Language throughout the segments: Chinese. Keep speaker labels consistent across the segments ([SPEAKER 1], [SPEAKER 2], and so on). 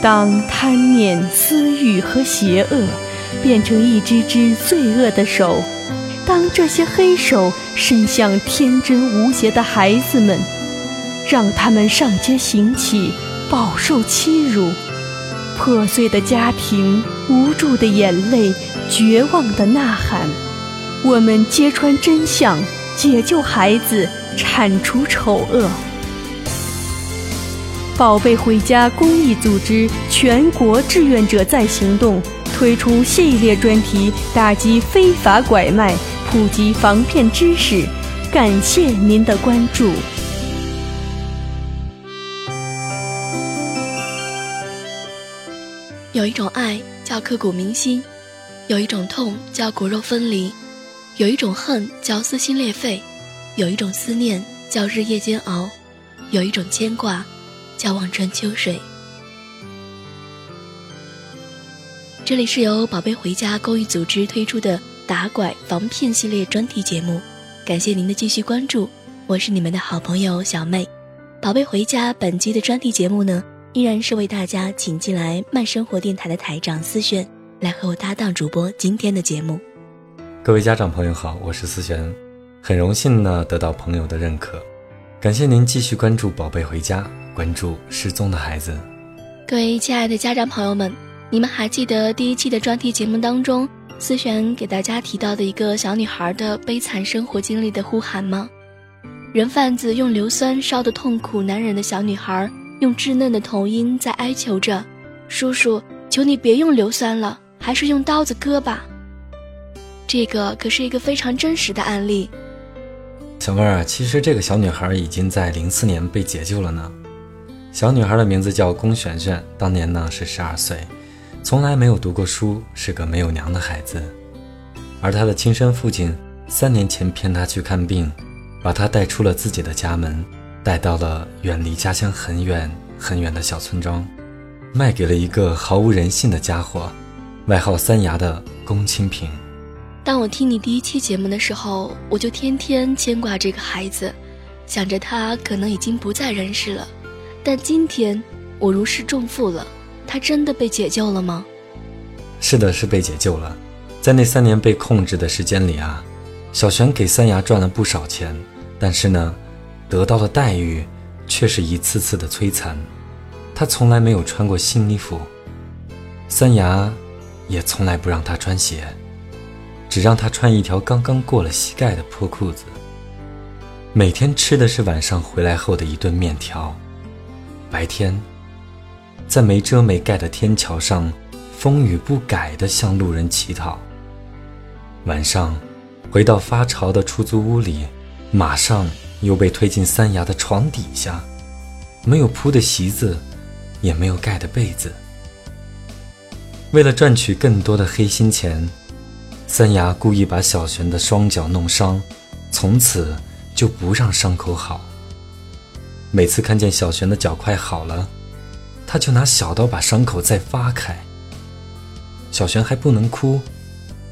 [SPEAKER 1] 当贪念、私欲和邪恶变成一只只罪恶的手，当这些黑手伸向天真无邪的孩子们，让他们上街行乞，饱受欺辱，破碎的家庭，无助的眼泪，绝望的呐喊，我们揭穿真相，解救孩子，铲除丑恶。宝贝回家公益组织全国志愿者在行动推出系列专题，打击非法拐卖，普及防骗知识。感谢您的关注。
[SPEAKER 2] 有一种爱叫刻骨铭心，有一种痛叫骨肉分离，有一种恨叫撕心裂肺，有一种思念叫日夜煎熬，有一种牵挂。叫望穿秋水。这里是由宝贝回家公益组织推出的打拐防骗系列专题节目，感谢您的继续关注，我是你们的好朋友小妹。宝贝回家本期的专题节目呢，依然是为大家请进来慢生活电台的台长思璇来和我搭档主播今天的节目。
[SPEAKER 3] 各位家长朋友好，我是思璇，很荣幸呢得到朋友的认可，感谢您继续关注宝贝回家。关注失踪的孩子，
[SPEAKER 2] 各位亲爱的家长朋友们，你们还记得第一期的专题节目当中，思璇给大家提到的一个小女孩的悲惨生活经历的呼喊吗？人贩子用硫酸烧得痛苦难忍的小女孩，用稚嫩的童音在哀求着：“叔叔，求你别用硫酸了，还是用刀子割吧。”这个可是一个非常真实的案例。
[SPEAKER 3] 小妹儿啊，其实这个小女孩已经在零四年被解救了呢。小女孩的名字叫龚璇璇，当年呢是十二岁，从来没有读过书，是个没有娘的孩子。而她的亲生父亲三年前骗她去看病，把她带出了自己的家门，带到了远离家乡很远很远的小村庄，卖给了一个毫无人性的家伙，外号三牙的龚清平。
[SPEAKER 2] 当我听你第一期节目的时候，我就天天牵挂这个孩子，想着他可能已经不在人世了。但今天我如释重负了，他真的被解救了吗？
[SPEAKER 3] 是的，是被解救了。在那三年被控制的时间里啊，小璇给三牙赚了不少钱，但是呢，得到的待遇却是一次次的摧残。他从来没有穿过新衣服，三牙也从来不让他穿鞋，只让他穿一条刚刚过了膝盖的破裤子。每天吃的是晚上回来后的一顿面条。白天，在没遮没盖的天桥上，风雨不改地向路人乞讨。晚上，回到发潮的出租屋里，马上又被推进三牙的床底下，没有铺的席子，也没有盖的被子。为了赚取更多的黑心钱，三牙故意把小璇的双脚弄伤，从此就不让伤口好。每次看见小璇的脚快好了，他就拿小刀把伤口再挖开。小璇还不能哭，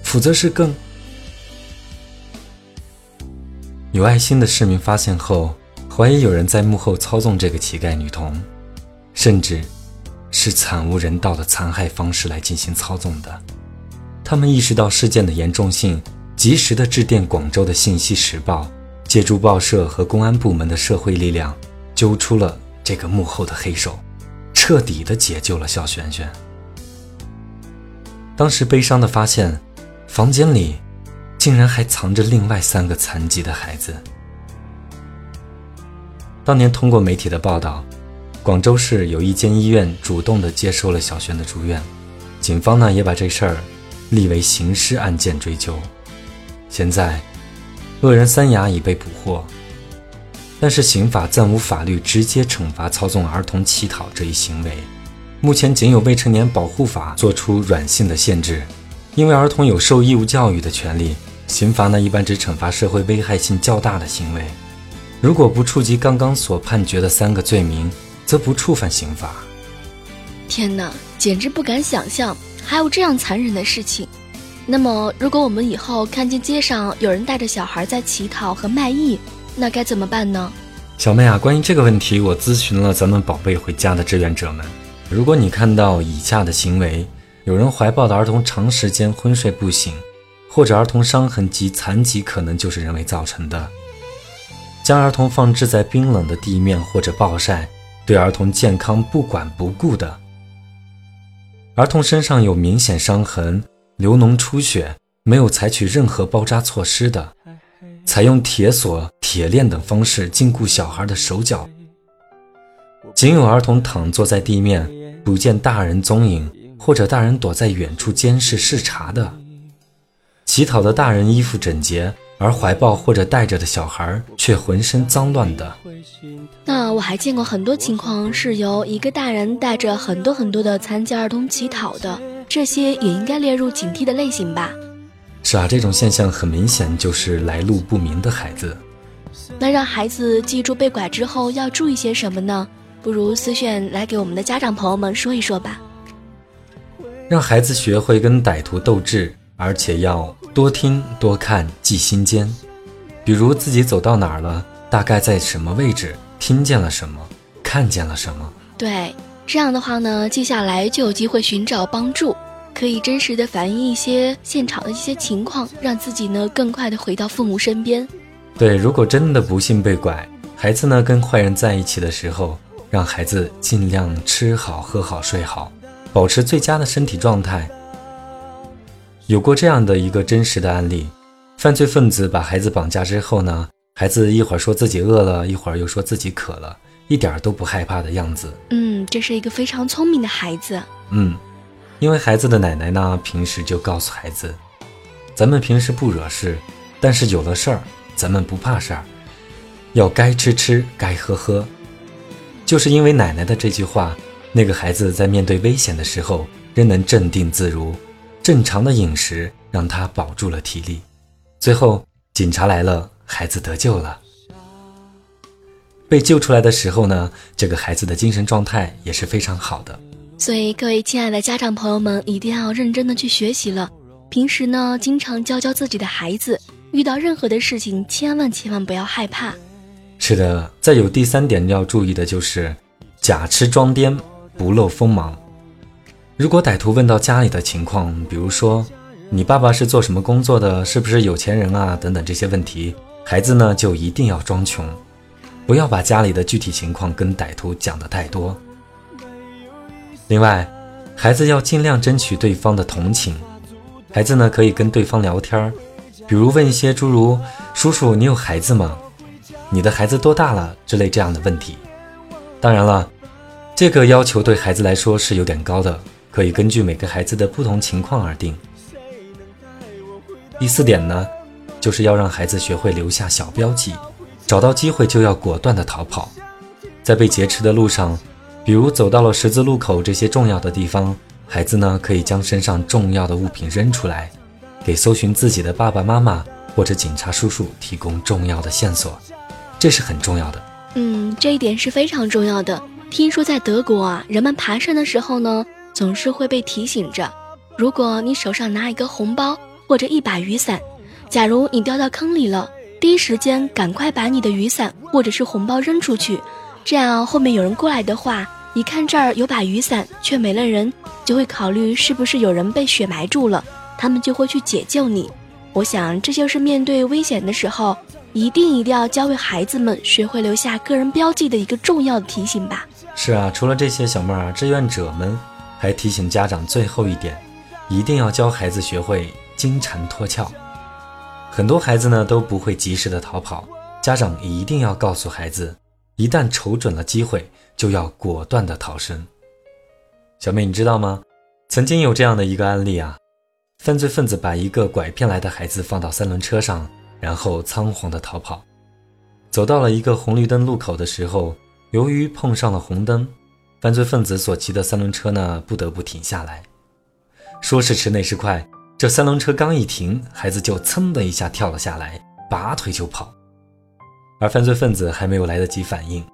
[SPEAKER 3] 否则是更……有爱心的市民发现后，怀疑有人在幕后操纵这个乞丐女童，甚至是惨无人道的残害方式来进行操纵的。他们意识到事件的严重性，及时的致电广州的信息时报，借助报社和公安部门的社会力量。揪出了这个幕后的黑手，彻底的解救了小璇璇。当时悲伤的发现，房间里竟然还藏着另外三个残疾的孩子。当年通过媒体的报道，广州市有一间医院主动的接收了小璇的住院，警方呢也把这事儿立为刑事案件追究。现在，恶人三牙已被捕获。但是刑法暂无法律直接惩罚操纵儿童乞讨这一行为，目前仅有未成年保护法作出软性的限制，因为儿童有受义务教育的权利。刑罚呢一般只惩罚社会危害性较大的行为，如果不触及刚刚所判决的三个罪名，则不触犯刑法。
[SPEAKER 2] 天哪，简直不敢想象还有这样残忍的事情。那么，如果我们以后看见街上有人带着小孩在乞讨和卖艺，那该怎么办呢，
[SPEAKER 3] 小妹啊？关于这个问题，我咨询了咱们宝贝回家的志愿者们，如果你看到以下的行为，有人怀抱的儿童长时间昏睡不醒，或者儿童伤痕及残疾可能就是人为造成的；将儿童放置在冰冷的地面或者暴晒，对儿童健康不管不顾的；儿童身上有明显伤痕、流脓出血，没有采取任何包扎措施的；采用铁锁、铁链等方式禁锢小孩的手脚；仅有儿童躺坐在地面，不见大人踪影。或者大人躲在远处监视视察的，乞讨的大人衣服整洁，而怀抱或者带着的小孩却浑身脏乱的。
[SPEAKER 2] 那我还见过很多情况是由一个大人带着很多很多的残疾儿童乞讨的，这些也应该列入警惕的类型吧？
[SPEAKER 3] 是啊，这种现象很明显就是来路不明的孩子。
[SPEAKER 2] 那让孩子记住被拐之后要注意些什么呢？不如思炫来给我们的家长朋友们说一说吧。
[SPEAKER 3] 让孩子学会跟歹徒斗智，而且要多听多看记心间。比如自己走到哪儿了，大概在什么位置，听见了什么，看见了什么。
[SPEAKER 2] 对，这样的话呢，接下来就有机会寻找帮助，可以真实的反映一些现场的一些情况，让自己呢更快的回到父母身边。
[SPEAKER 3] 对，如果真的不幸被拐，孩子呢跟坏人在一起的时候，让孩子尽量吃好、喝好、睡好。保持最佳的身体状态。有过这样的一个真实的案例：犯罪分子把孩子绑架之后呢，孩子一会儿说自己饿了，一会儿又说自己渴了，一点都不害怕的样子。
[SPEAKER 2] 嗯，这是一个非常聪明的孩子。
[SPEAKER 3] 嗯，因为孩子的奶奶呢，平时就告诉孩子：“咱们平时不惹事，但是有了事儿，咱们不怕事儿，要该吃吃，该喝喝。”就是因为奶奶的这句话。那个孩子在面对危险的时候仍能镇定自如，正常的饮食让他保住了体力。最后警察来了，孩子得救了。被救出来的时候呢，这个孩子的精神状态也是非常好的。
[SPEAKER 2] 所以各位亲爱的家长朋友们，一定要认真的去学习了。平时呢，经常教教自己的孩子，遇到任何的事情，千万千万不要害怕。
[SPEAKER 3] 是的，再有第三点要注意的就是假痴装癫。不露锋芒。如果歹徒问到家里的情况，比如说你爸爸是做什么工作的，是不是有钱人啊等等这些问题，孩子呢就一定要装穷，不要把家里的具体情况跟歹徒讲的太多。另外，孩子要尽量争取对方的同情。孩子呢可以跟对方聊天比如问一些诸如“叔叔，你有孩子吗？你的孩子多大了？”之类这样的问题。当然了。这个要求对孩子来说是有点高的，可以根据每个孩子的不同情况而定。第四点呢，就是要让孩子学会留下小标记，找到机会就要果断的逃跑。在被劫持的路上，比如走到了十字路口这些重要的地方，孩子呢可以将身上重要的物品扔出来，给搜寻自己的爸爸妈妈或者警察叔叔提供重要的线索，这是很重要的。
[SPEAKER 2] 嗯，这一点是非常重要的。听说在德国啊，人们爬山的时候呢，总是会被提醒着：如果你手上拿一个红包或者一把雨伞，假如你掉到坑里了，第一时间赶快把你的雨伞或者是红包扔出去，这样后面有人过来的话，一看这儿有把雨伞却没了人，就会考虑是不是有人被雪埋住了，他们就会去解救你。我想这就是面对危险的时候，一定一定要教会孩子们学会留下个人标记的一个重要的提醒吧。
[SPEAKER 3] 是啊，除了这些小妹儿啊，志愿者们还提醒家长最后一点，一定要教孩子学会金蝉脱壳。很多孩子呢都不会及时的逃跑，家长一定要告诉孩子，一旦瞅准了机会，就要果断的逃生。小妹，你知道吗？曾经有这样的一个案例啊，犯罪分子把一个拐骗来的孩子放到三轮车上，然后仓皇的逃跑，走到了一个红绿灯路口的时候。由于碰上了红灯，犯罪分子所骑的三轮车呢，不得不停下来。说时迟，那时快，这三轮车刚一停，孩子就噌的一下跳了下来，拔腿就跑。而犯罪分子还没有来得及反应，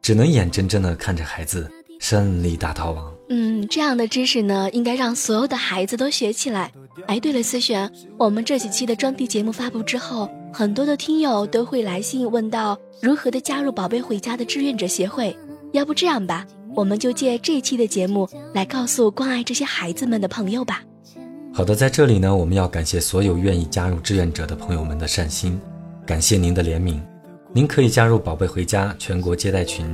[SPEAKER 3] 只能眼睁睁地看着孩子胜利大逃亡。
[SPEAKER 2] 嗯，这样的知识呢，应该让所有的孩子都学起来。哎，对了，思璇，我们这几期的专题节目发布之后，很多的听友都会来信问到如何的加入“宝贝回家”的志愿者协会。要不这样吧，我们就借这期的节目来告诉关爱这些孩子们的朋友吧。
[SPEAKER 3] 好的，在这里呢，我们要感谢所有愿意加入志愿者的朋友们的善心，感谢您的怜悯。您可以加入“宝贝回家”全国接待群，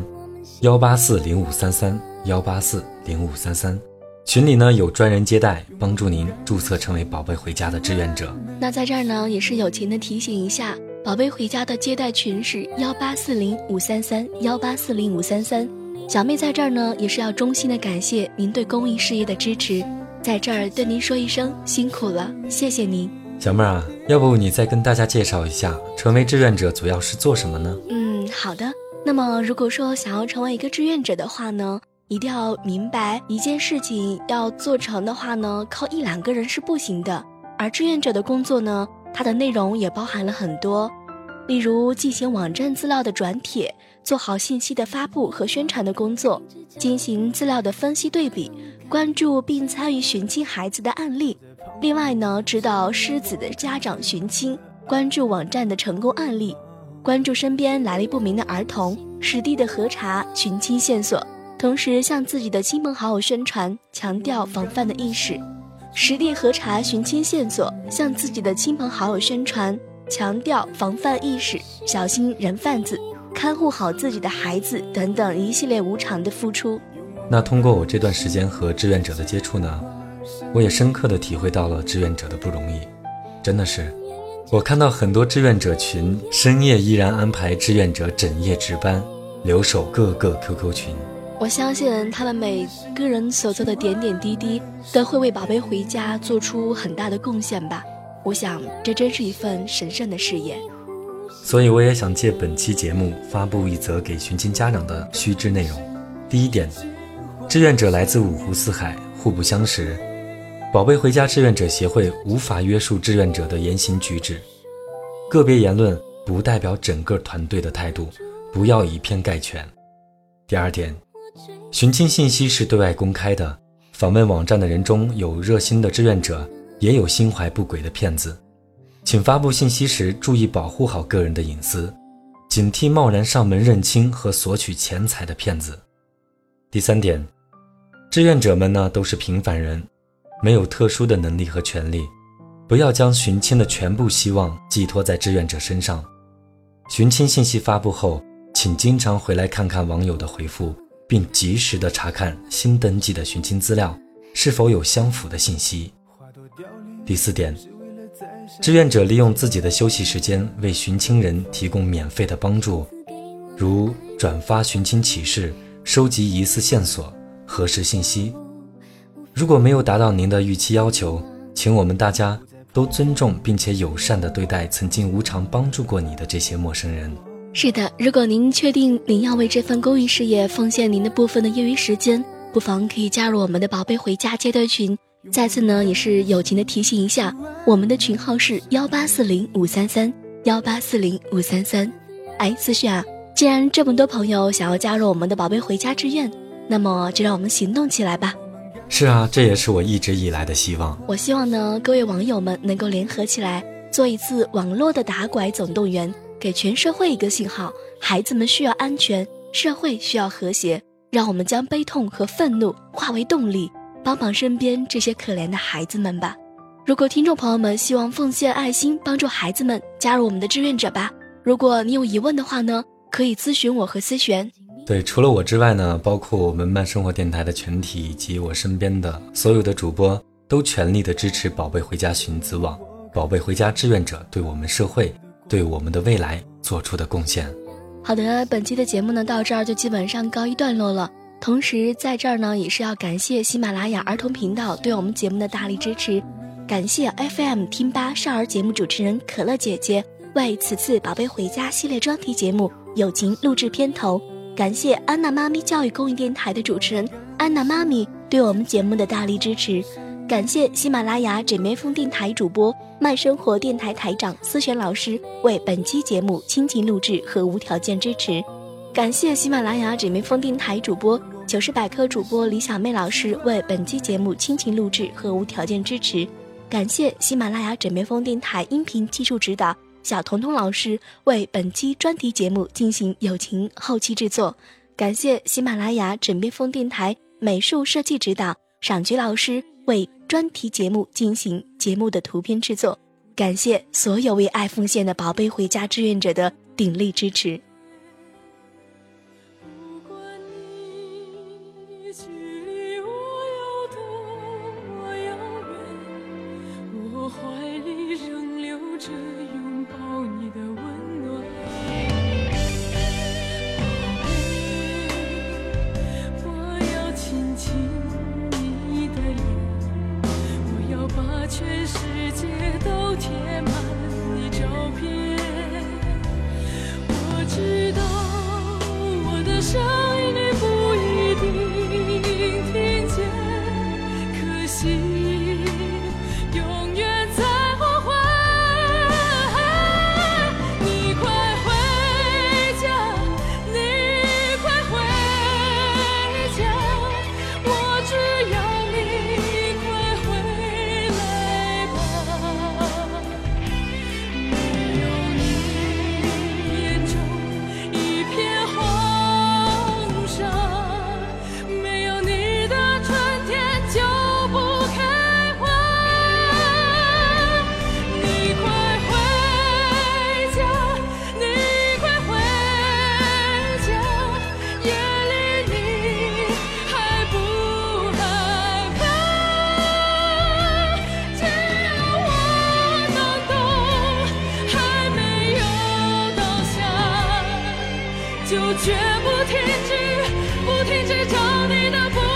[SPEAKER 3] 幺八四零五三三幺八四零五三三，群里呢有专人接待，帮助您注册成为“宝贝回家”的志愿者。
[SPEAKER 2] 那在这儿呢，也是友情的提醒一下，“宝贝回家”的接待群是幺八四零五三三幺八四零五三三。小妹在这儿呢，也是要衷心的感谢您对公益事业的支持。在这儿对您说一声辛苦了，谢谢您，
[SPEAKER 3] 小妹儿啊，要不你再跟大家介绍一下，成为志愿者主要是做什么呢？
[SPEAKER 2] 嗯，好的。那么如果说想要成为一个志愿者的话呢，一定要明白一件事情要做成的话呢，靠一两个人是不行的。而志愿者的工作呢，它的内容也包含了很多，例如进行网站资料的转帖，做好信息的发布和宣传的工作，进行资料的分析对比。关注并参与寻亲孩子的案例，另外呢，指导失子的家长寻亲，关注网站的成功案例，关注身边来历不明的儿童，实地的核查寻亲线索，同时向自己的亲朋好友宣传，强调防范的意识。实地核查寻亲线索，向自己的亲朋好友宣传，强调防范意识，小心人贩子，看护好自己的孩子等等一系列无偿的付出。
[SPEAKER 3] 那通过我这段时间和志愿者的接触呢，我也深刻的体会到了志愿者的不容易。真的是，我看到很多志愿者群深夜依然安排志愿者整夜值班，留守各个 QQ 群。
[SPEAKER 2] 我相信他们每个人所做的点点滴滴，都会为宝贝回家做出很大的贡献吧。我想，这真是一份神圣的事业。
[SPEAKER 3] 所以，我也想借本期节目发布一则给寻亲家长的须知内容。第一点。志愿者来自五湖四海，互不相识。宝贝回家志愿者协会无法约束志愿者的言行举止，个别言论不代表整个团队的态度，不要以偏概全。第二点，寻亲信息是对外公开的，访问网站的人中有热心的志愿者，也有心怀不轨的骗子，请发布信息时注意保护好个人的隐私，警惕贸然上门认亲和索取钱财的骗子。第三点。志愿者们呢，都是平凡人，没有特殊的能力和权利，不要将寻亲的全部希望寄托在志愿者身上。寻亲信息发布后，请经常回来看看网友的回复，并及时的查看新登记的寻亲资料是否有相符的信息。第四点，志愿者利用自己的休息时间为寻亲人提供免费的帮助，如转发寻亲启事、收集疑似线索。核实信息，如果没有达到您的预期要求，请我们大家都尊重并且友善地对待曾经无偿帮助过你的这些陌生人。
[SPEAKER 2] 是的，如果您确定您要为这份公益事业奉献您的部分的业余时间，不妨可以加入我们的“宝贝回家”接待群。再次呢，也是友情的提醒一下，我们的群号是幺八四零五三三幺八四零五三三。哎，思绪啊，既然这么多朋友想要加入我们的“宝贝回家”志愿。那么就让我们行动起来吧。
[SPEAKER 3] 是啊，这也是我一直以来的希望。
[SPEAKER 2] 我希望呢，各位网友们能够联合起来，做一次网络的打拐总动员，给全社会一个信号：孩子们需要安全，社会需要和谐。让我们将悲痛和愤怒化为动力，帮帮身边这些可怜的孩子们吧。如果听众朋友们希望奉献爱心帮助孩子们，加入我们的志愿者吧。如果你有疑问的话呢，可以咨询我和思璇。
[SPEAKER 3] 对，除了我之外呢，包括我们慢生活电台的全体以及我身边的所有的主播，都全力的支持“宝贝回家”寻子网、“宝贝回家”志愿者对我们社会、对我们的未来做出的贡献。
[SPEAKER 2] 好的，本期的节目呢，到这儿就基本上告一段落了。同时，在这儿呢，也是要感谢喜马拉雅儿童频道对我们节目的大力支持，感谢 FM 听吧少儿节目主持人可乐姐姐为此次“宝贝回家”系列专题节目友情录制片头。感谢安娜妈咪教育公益电台的主持人安娜妈咪对我们节目的大力支持，感谢喜马拉雅枕边风电台主播慢生活电台台长思璇老师为本期节目倾情录制和无条件支持，感谢喜马拉雅枕边风电台主播糗事百科主播李小妹老师为本期节目倾情录制和无条件支持，感谢喜马拉雅枕边风电台音频技术指导。小彤彤老师为本期专题节目进行友情后期制作，感谢喜马拉雅枕边风电台美术设计指导赏菊老师为专题节目进行节目的图片制作。感谢所有为爱奉献的宝贝回家志愿者的鼎力支持。
[SPEAKER 4] 就绝
[SPEAKER 3] 不停止不停止找你的不